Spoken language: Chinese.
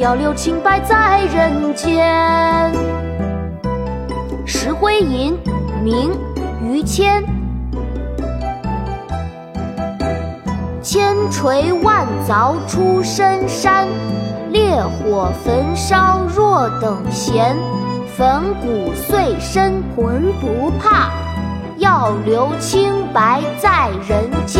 要留清白在人间。《石灰吟》明·于谦。千锤万凿出深山，烈火焚烧若等闲。粉骨碎身浑不怕，要留清白在人间。